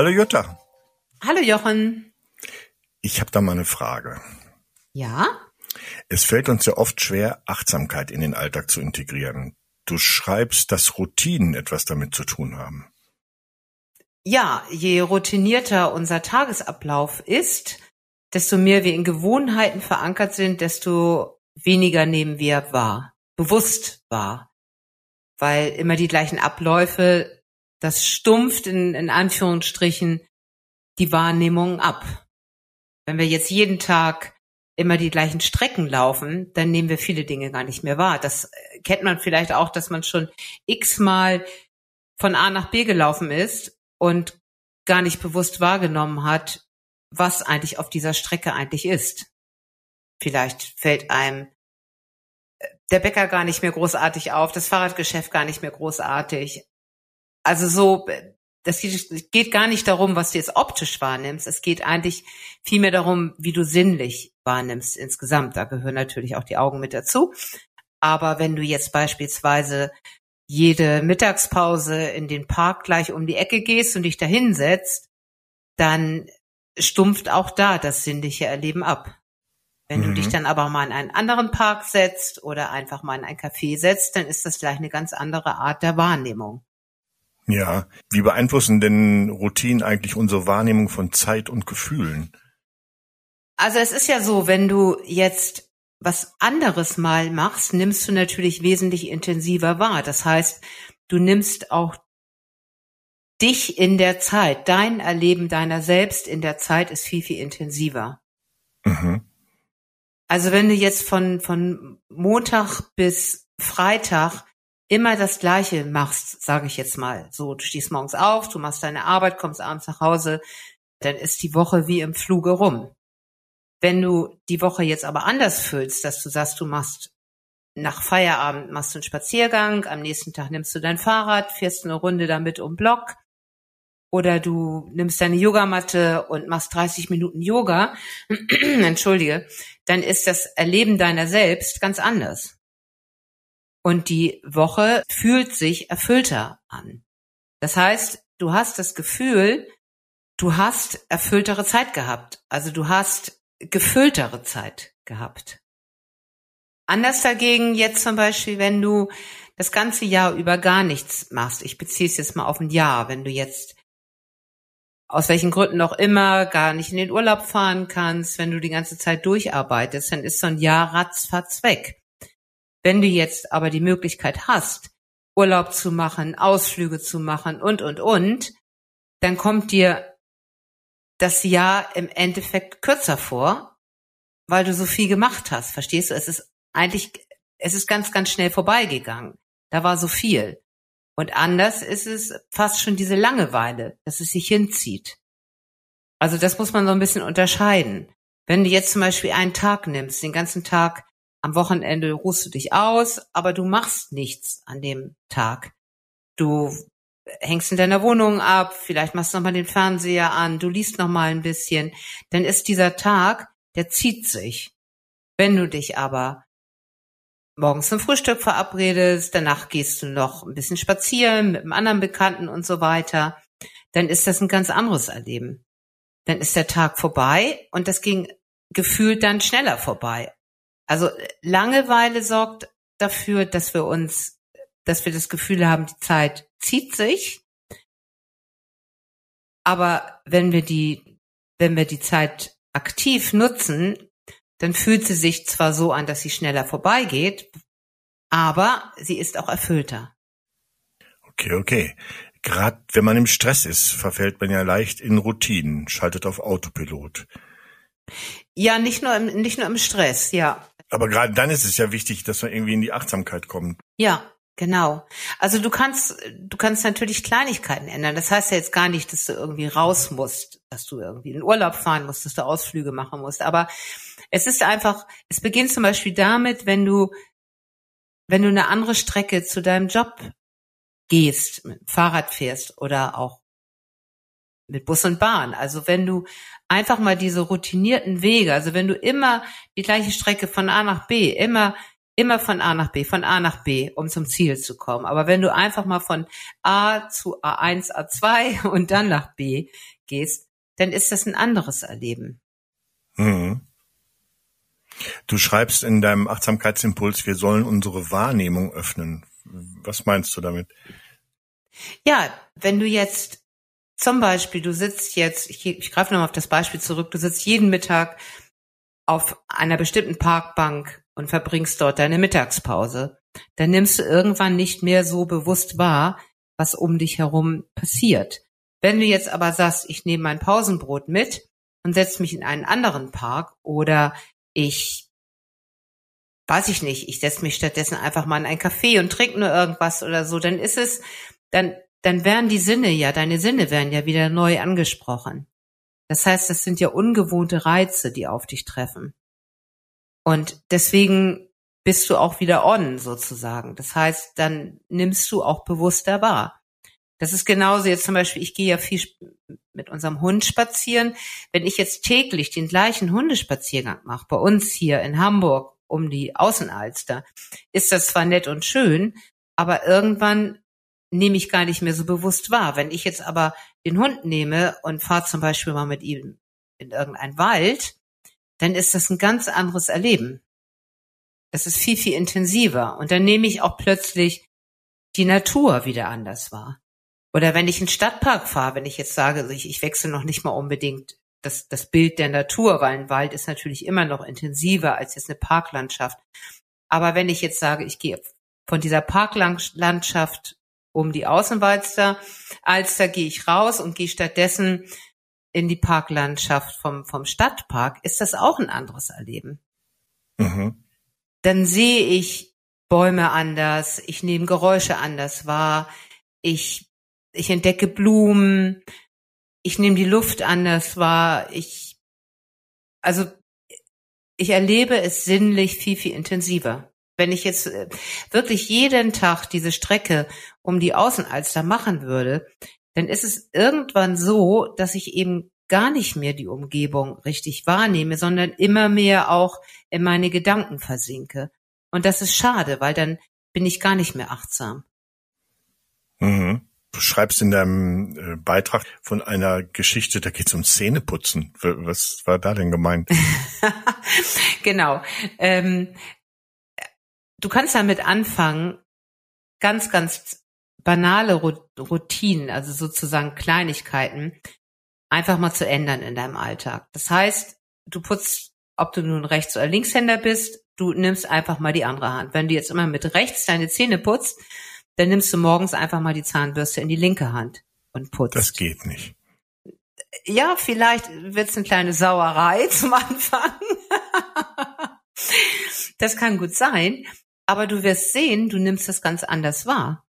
Hallo Jutta. Hallo Jochen. Ich habe da mal eine Frage. Ja? Es fällt uns ja oft schwer, Achtsamkeit in den Alltag zu integrieren. Du schreibst, dass Routinen etwas damit zu tun haben. Ja, je routinierter unser Tagesablauf ist, desto mehr wir in Gewohnheiten verankert sind, desto weniger nehmen wir wahr, bewusst wahr. Weil immer die gleichen Abläufe, das stumpft in, in Anführungsstrichen die Wahrnehmung ab. Wenn wir jetzt jeden Tag immer die gleichen Strecken laufen, dann nehmen wir viele Dinge gar nicht mehr wahr. Das kennt man vielleicht auch, dass man schon x-mal von A nach B gelaufen ist und gar nicht bewusst wahrgenommen hat, was eigentlich auf dieser Strecke eigentlich ist. Vielleicht fällt einem äh, der Bäcker gar nicht mehr großartig auf, das Fahrradgeschäft gar nicht mehr großartig. Also so, das geht gar nicht darum, was du jetzt optisch wahrnimmst. Es geht eigentlich vielmehr darum, wie du sinnlich wahrnimmst insgesamt. Da gehören natürlich auch die Augen mit dazu. Aber wenn du jetzt beispielsweise jede Mittagspause in den Park gleich um die Ecke gehst und dich da hinsetzt, dann stumpft auch da das sinnliche Erleben ab. Wenn mhm. du dich dann aber mal in einen anderen Park setzt oder einfach mal in ein Café setzt, dann ist das gleich eine ganz andere Art der Wahrnehmung. Ja, wie beeinflussen denn Routinen eigentlich unsere Wahrnehmung von Zeit und Gefühlen? Also es ist ja so, wenn du jetzt was anderes mal machst, nimmst du natürlich wesentlich intensiver wahr. Das heißt, du nimmst auch dich in der Zeit, dein Erleben deiner selbst in der Zeit ist viel, viel intensiver. Mhm. Also wenn du jetzt von, von Montag bis Freitag immer das Gleiche machst, sage ich jetzt mal, so, du stehst morgens auf, du machst deine Arbeit, kommst abends nach Hause, dann ist die Woche wie im Fluge rum. Wenn du die Woche jetzt aber anders füllst, dass du sagst, du machst nach Feierabend machst du einen Spaziergang, am nächsten Tag nimmst du dein Fahrrad, fährst eine Runde damit um Block oder du nimmst deine Yogamatte und machst 30 Minuten Yoga, entschuldige, dann ist das Erleben deiner selbst ganz anders. Und die Woche fühlt sich erfüllter an. Das heißt, du hast das Gefühl, du hast erfülltere Zeit gehabt. Also du hast gefülltere Zeit gehabt. Anders dagegen jetzt zum Beispiel, wenn du das ganze Jahr über gar nichts machst. Ich beziehe es jetzt mal auf ein Jahr. Wenn du jetzt aus welchen Gründen auch immer gar nicht in den Urlaub fahren kannst, wenn du die ganze Zeit durcharbeitest, dann ist so ein Jahr ratzfatz weg. Wenn du jetzt aber die Möglichkeit hast, Urlaub zu machen, Ausflüge zu machen und, und, und, dann kommt dir das Jahr im Endeffekt kürzer vor, weil du so viel gemacht hast. Verstehst du? Es ist eigentlich, es ist ganz, ganz schnell vorbeigegangen. Da war so viel. Und anders ist es fast schon diese Langeweile, dass es sich hinzieht. Also das muss man so ein bisschen unterscheiden. Wenn du jetzt zum Beispiel einen Tag nimmst, den ganzen Tag am Wochenende ruhst du dich aus, aber du machst nichts an dem Tag. Du hängst in deiner Wohnung ab, vielleicht machst du nochmal den Fernseher an, du liest nochmal ein bisschen, dann ist dieser Tag, der zieht sich. Wenn du dich aber morgens zum Frühstück verabredest, danach gehst du noch ein bisschen spazieren mit einem anderen Bekannten und so weiter, dann ist das ein ganz anderes Erleben. Dann ist der Tag vorbei und das ging gefühlt dann schneller vorbei. Also Langeweile sorgt dafür, dass wir uns dass wir das Gefühl haben, die Zeit zieht sich. Aber wenn wir die, wenn wir die Zeit aktiv nutzen, dann fühlt sie sich zwar so an, dass sie schneller vorbeigeht, aber sie ist auch erfüllter. Okay, okay. Gerade wenn man im Stress ist, verfällt man ja leicht in Routinen, schaltet auf Autopilot. Ja, nicht nur im, nicht nur im Stress, ja. Aber gerade dann ist es ja wichtig, dass man irgendwie in die Achtsamkeit kommt. Ja, Genau. Also du kannst, du kannst natürlich Kleinigkeiten ändern. Das heißt ja jetzt gar nicht, dass du irgendwie raus musst, dass du irgendwie in Urlaub fahren musst, dass du Ausflüge machen musst. Aber es ist einfach, es beginnt zum Beispiel damit, wenn du, wenn du eine andere Strecke zu deinem Job gehst, mit dem Fahrrad fährst oder auch mit Bus und Bahn. Also wenn du einfach mal diese routinierten Wege, also wenn du immer die gleiche Strecke von A nach B, immer immer von A nach B, von A nach B, um zum Ziel zu kommen. Aber wenn du einfach mal von A zu A1, A2 und dann nach B gehst, dann ist das ein anderes Erleben. Mhm. Du schreibst in deinem Achtsamkeitsimpuls, wir sollen unsere Wahrnehmung öffnen. Was meinst du damit? Ja, wenn du jetzt zum Beispiel, du sitzt jetzt, ich, ich greife nochmal auf das Beispiel zurück, du sitzt jeden Mittag auf einer bestimmten Parkbank und verbringst dort deine Mittagspause, dann nimmst du irgendwann nicht mehr so bewusst wahr, was um dich herum passiert. Wenn du jetzt aber sagst, ich nehme mein Pausenbrot mit und setze mich in einen anderen Park oder ich weiß ich nicht, ich setze mich stattdessen einfach mal in ein Café und trinke nur irgendwas oder so, dann ist es, dann, dann werden die Sinne ja, deine Sinne werden ja wieder neu angesprochen. Das heißt, das sind ja ungewohnte Reize, die auf dich treffen. Und deswegen bist du auch wieder on sozusagen. Das heißt, dann nimmst du auch bewusster wahr. Das ist genauso jetzt zum Beispiel, ich gehe ja viel mit unserem Hund spazieren. Wenn ich jetzt täglich den gleichen Hundespaziergang mache, bei uns hier in Hamburg um die Außenalster, ist das zwar nett und schön, aber irgendwann nehme ich gar nicht mehr so bewusst wahr. Wenn ich jetzt aber den Hund nehme und fahre zum Beispiel mal mit ihm in irgendeinen Wald, dann ist das ein ganz anderes Erleben. Das ist viel, viel intensiver. Und dann nehme ich auch plötzlich die Natur wieder anders wahr. Oder wenn ich in den Stadtpark fahre, wenn ich jetzt sage, ich, ich wechsle noch nicht mal unbedingt das, das Bild der Natur, weil ein Wald ist natürlich immer noch intensiver als jetzt eine Parklandschaft. Aber wenn ich jetzt sage, ich gehe von dieser Parklandschaft um die Außenwalster, Alster gehe ich raus und gehe stattdessen in die Parklandschaft vom, vom Stadtpark, ist das auch ein anderes Erleben. Mhm. Dann sehe ich Bäume anders, ich nehme Geräusche anders wahr, ich ich entdecke Blumen, ich nehme die Luft anders wahr, ich, also ich erlebe es sinnlich viel, viel intensiver. Wenn ich jetzt äh, wirklich jeden Tag diese Strecke um die Außenalster machen würde, dann ist es irgendwann so, dass ich eben gar nicht mehr die Umgebung richtig wahrnehme, sondern immer mehr auch in meine Gedanken versinke. Und das ist schade, weil dann bin ich gar nicht mehr achtsam. Mhm. Du schreibst in deinem äh, Beitrag von einer Geschichte, da geht es um Zähneputzen. Was war da denn gemeint? genau. Ähm, du kannst damit anfangen, ganz, ganz banale Routinen, also sozusagen Kleinigkeiten, einfach mal zu ändern in deinem Alltag. Das heißt, du putzt, ob du nun Rechts- oder Linkshänder bist, du nimmst einfach mal die andere Hand. Wenn du jetzt immer mit rechts deine Zähne putzt, dann nimmst du morgens einfach mal die Zahnbürste in die linke Hand und putzt. Das geht nicht. Ja, vielleicht wird's eine kleine Sauerei zum Anfang. das kann gut sein, aber du wirst sehen, du nimmst das ganz anders wahr.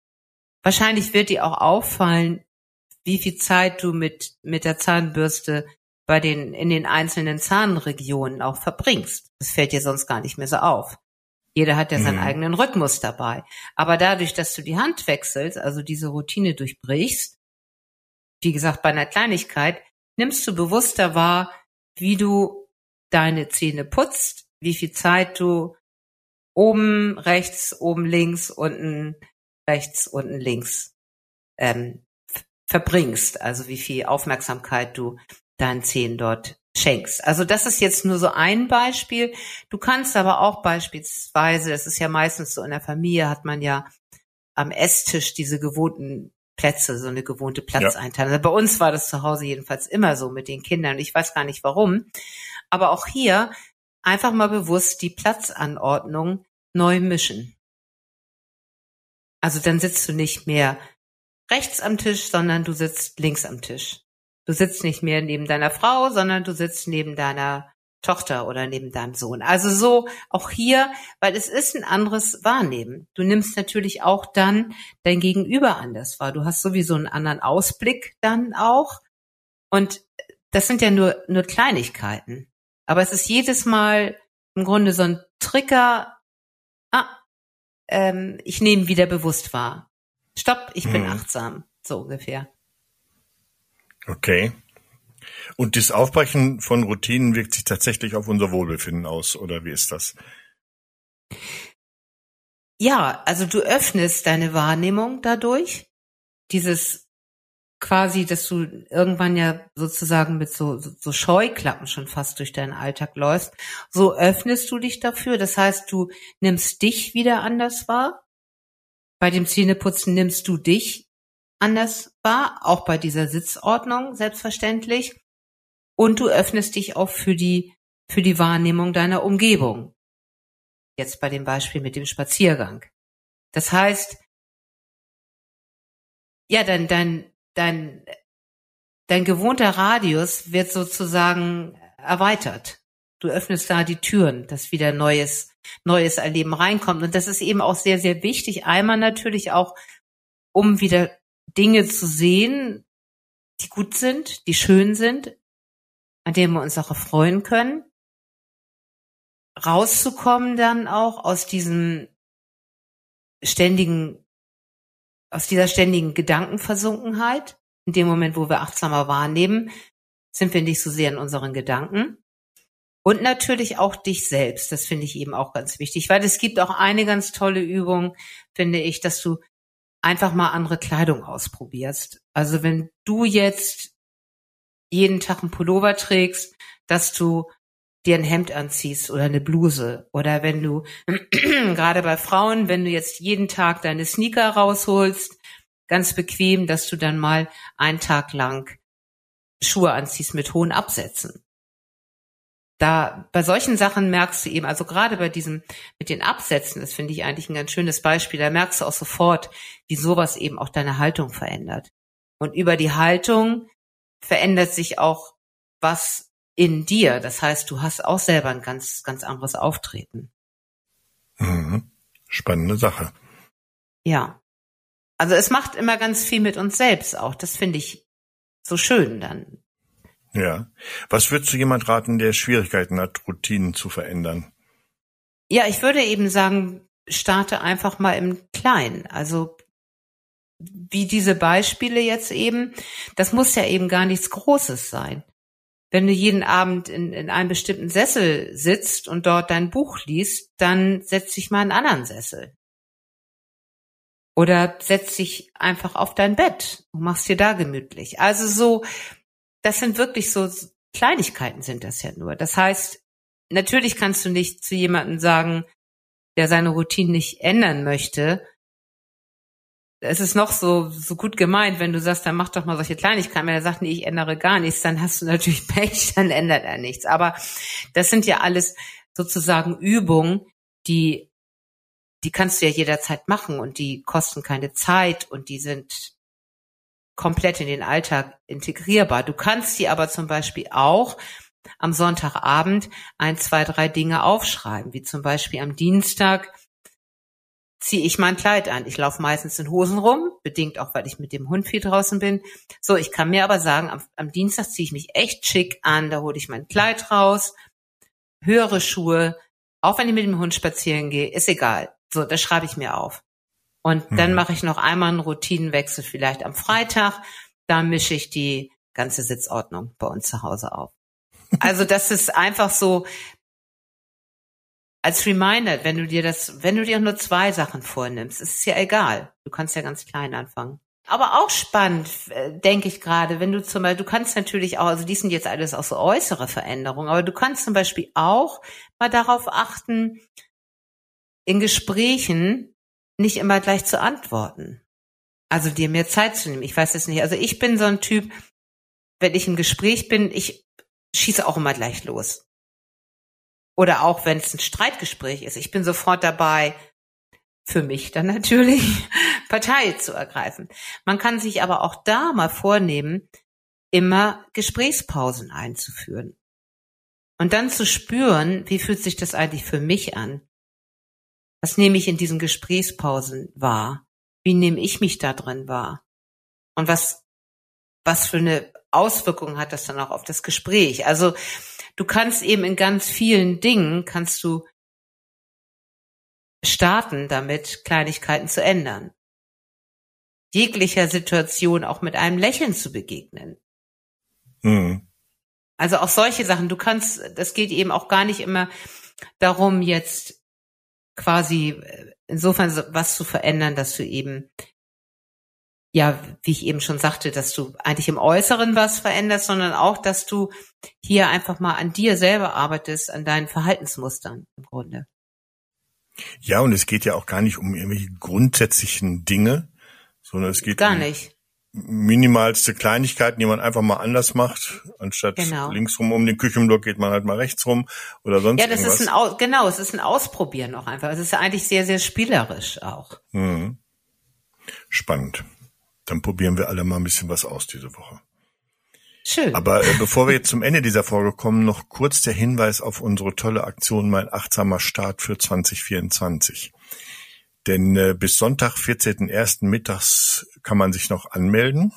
Wahrscheinlich wird dir auch auffallen, wie viel Zeit du mit, mit der Zahnbürste bei den, in den einzelnen Zahnregionen auch verbringst. Das fällt dir sonst gar nicht mehr so auf. Jeder hat ja seinen mhm. eigenen Rhythmus dabei. Aber dadurch, dass du die Hand wechselst, also diese Routine durchbrichst, wie gesagt, bei einer Kleinigkeit, nimmst du bewusster wahr, wie du deine Zähne putzt, wie viel Zeit du oben rechts, oben links, unten rechts, unten links ähm, verbringst. Also wie viel Aufmerksamkeit du deinen Zähnen dort schenkst. Also das ist jetzt nur so ein Beispiel. Du kannst aber auch beispielsweise, das ist ja meistens so in der Familie, hat man ja am Esstisch diese gewohnten Plätze, so eine gewohnte Platzeinteilung. Ja. Also bei uns war das zu Hause jedenfalls immer so mit den Kindern. Ich weiß gar nicht warum. Aber auch hier einfach mal bewusst die Platzanordnung neu mischen. Also dann sitzt du nicht mehr rechts am Tisch, sondern du sitzt links am Tisch. Du sitzt nicht mehr neben deiner Frau, sondern du sitzt neben deiner Tochter oder neben deinem Sohn. Also so auch hier, weil es ist ein anderes Wahrnehmen. Du nimmst natürlich auch dann dein Gegenüber anders wahr. Du hast sowieso einen anderen Ausblick dann auch. Und das sind ja nur, nur Kleinigkeiten. Aber es ist jedes Mal im Grunde so ein Trigger. Ah, ähm, ich nehme wieder bewusst wahr. Stopp, ich bin hm. achtsam. So ungefähr. Okay. Und das Aufbrechen von Routinen wirkt sich tatsächlich auf unser Wohlbefinden aus, oder wie ist das? ja, also du öffnest deine Wahrnehmung dadurch. Dieses quasi, dass du irgendwann ja sozusagen mit so, so, Scheuklappen schon fast durch deinen Alltag läufst. So öffnest du dich dafür. Das heißt, du nimmst dich wieder anders wahr. Bei dem Zähneputzen nimmst du dich anders wahr, auch bei dieser Sitzordnung selbstverständlich. Und du öffnest dich auch für die, für die Wahrnehmung deiner Umgebung. Jetzt bei dem Beispiel mit dem Spaziergang. Das heißt, ja, dein, dein, dein, dein gewohnter Radius wird sozusagen erweitert. Du öffnest da die Türen, dass wieder neues, neues Erleben reinkommt. Und das ist eben auch sehr, sehr wichtig. Einmal natürlich auch, um wieder Dinge zu sehen, die gut sind, die schön sind, an denen wir uns auch erfreuen können. Rauszukommen dann auch aus diesem ständigen aus dieser ständigen Gedankenversunkenheit, in dem Moment, wo wir achtsamer wahrnehmen, sind wir nicht so sehr in unseren Gedanken. Und natürlich auch dich selbst. Das finde ich eben auch ganz wichtig, weil es gibt auch eine ganz tolle Übung, finde ich, dass du einfach mal andere Kleidung ausprobierst. Also wenn du jetzt jeden Tag einen Pullover trägst, dass du dir ein Hemd anziehst oder eine Bluse oder wenn du gerade bei Frauen, wenn du jetzt jeden Tag deine Sneaker rausholst, ganz bequem, dass du dann mal einen Tag lang Schuhe anziehst mit hohen Absätzen. Da bei solchen Sachen merkst du eben, also gerade bei diesem mit den Absätzen, das finde ich eigentlich ein ganz schönes Beispiel, da merkst du auch sofort, wie sowas eben auch deine Haltung verändert. Und über die Haltung verändert sich auch was in dir. Das heißt, du hast auch selber ein ganz, ganz anderes Auftreten. Mhm. Spannende Sache. Ja. Also es macht immer ganz viel mit uns selbst auch. Das finde ich so schön dann. Ja. Was würdest du jemand raten, der Schwierigkeiten hat, Routinen zu verändern? Ja, ich würde eben sagen, starte einfach mal im Kleinen. Also wie diese Beispiele jetzt eben, das muss ja eben gar nichts Großes sein wenn du jeden Abend in, in einem bestimmten Sessel sitzt und dort dein Buch liest, dann setz dich mal in einen anderen Sessel. Oder setz dich einfach auf dein Bett und machst dir da gemütlich. Also so, das sind wirklich so Kleinigkeiten sind das ja nur. Das heißt, natürlich kannst du nicht zu jemandem sagen, der seine Routine nicht ändern möchte, es ist noch so, so gut gemeint, wenn du sagst, dann mach doch mal solche Kleinigkeiten. Wenn er sagt, nee, ich ändere gar nichts, dann hast du natürlich Pech, dann ändert er nichts. Aber das sind ja alles sozusagen Übungen, die, die kannst du ja jederzeit machen und die kosten keine Zeit und die sind komplett in den Alltag integrierbar. Du kannst die aber zum Beispiel auch am Sonntagabend ein, zwei, drei Dinge aufschreiben, wie zum Beispiel am Dienstag ziehe ich mein Kleid an. Ich laufe meistens in Hosen rum, bedingt auch, weil ich mit dem Hund viel draußen bin. So, ich kann mir aber sagen, am, am Dienstag ziehe ich mich echt schick an, da hole ich mein Kleid raus, höhere Schuhe, auch wenn ich mit dem Hund spazieren gehe, ist egal. So, das schreibe ich mir auf. Und mhm. dann mache ich noch einmal einen Routinenwechsel vielleicht am Freitag. Da mische ich die ganze Sitzordnung bei uns zu Hause auf. Also das ist einfach so, als Reminder, wenn du dir das, wenn du dir nur zwei Sachen vornimmst, ist es ja egal. Du kannst ja ganz klein anfangen. Aber auch spannend, äh, denke ich gerade, wenn du zum Beispiel, du kannst natürlich auch, also die sind jetzt alles auch so äußere Veränderungen, aber du kannst zum Beispiel auch mal darauf achten, in Gesprächen nicht immer gleich zu antworten. Also dir mehr Zeit zu nehmen. Ich weiß es nicht. Also ich bin so ein Typ, wenn ich im Gespräch bin, ich schieße auch immer gleich los. Oder auch wenn es ein Streitgespräch ist. Ich bin sofort dabei, für mich dann natürlich Partei zu ergreifen. Man kann sich aber auch da mal vornehmen, immer Gesprächspausen einzuführen. Und dann zu spüren, wie fühlt sich das eigentlich für mich an? Was nehme ich in diesen Gesprächspausen wahr? Wie nehme ich mich da drin wahr? Und was, was für eine Auswirkung hat das dann auch auf das Gespräch? Also du kannst eben in ganz vielen Dingen, kannst du starten damit, Kleinigkeiten zu ändern. Jeglicher Situation auch mit einem Lächeln zu begegnen. Mhm. Also auch solche Sachen. Du kannst, das geht eben auch gar nicht immer darum, jetzt quasi äh, insofern was zu verändern, dass du eben ja, wie ich eben schon sagte, dass du eigentlich im Äußeren was veränderst, sondern auch, dass du hier einfach mal an dir selber arbeitest, an deinen Verhaltensmustern im Grunde. Ja, und es geht ja auch gar nicht um irgendwelche grundsätzlichen Dinge, sondern es geht gar um nicht. minimalste Kleinigkeiten, die man einfach mal anders macht. Anstatt Genau. links rum um den Küchenblock geht man halt mal rechts rum oder sonst Ja, das irgendwas. ist ein Au genau, es ist ein Ausprobieren auch einfach. Es ist ja eigentlich sehr, sehr spielerisch auch. Mhm. Spannend. Dann probieren wir alle mal ein bisschen was aus diese Woche. Schön. Aber äh, bevor wir jetzt zum Ende dieser Folge kommen, noch kurz der Hinweis auf unsere tolle Aktion Mein achtsamer Start für 2024. Denn äh, bis Sonntag, 14.01. mittags kann man sich noch anmelden.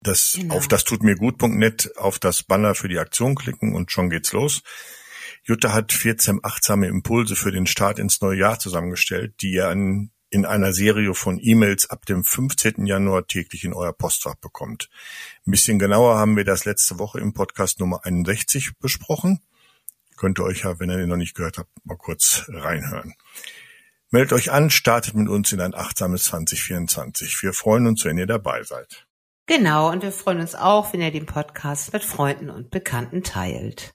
Das, Genau. Auf das tut mir gut.net auf das Banner für die Aktion klicken und schon geht's los. Jutta hat 14 achtsame Impulse für den Start ins neue Jahr zusammengestellt, die ihr an, in einer Serie von E-Mails ab dem 15. Januar täglich in euer Postfach bekommt. Ein bisschen genauer haben wir das letzte Woche im Podcast Nummer 61 besprochen. Könnt ihr euch ja, wenn ihr den noch nicht gehört habt, mal kurz reinhören. Meldet euch an, startet mit uns in ein achtsames 2024. Wir freuen uns, wenn ihr dabei seid. Genau, und wir freuen uns auch, wenn ihr den Podcast mit Freunden und Bekannten teilt.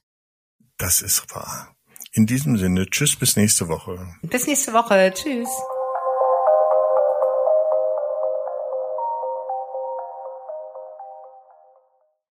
Das ist wahr. In diesem Sinne, tschüss bis nächste Woche. Bis nächste Woche. Tschüss.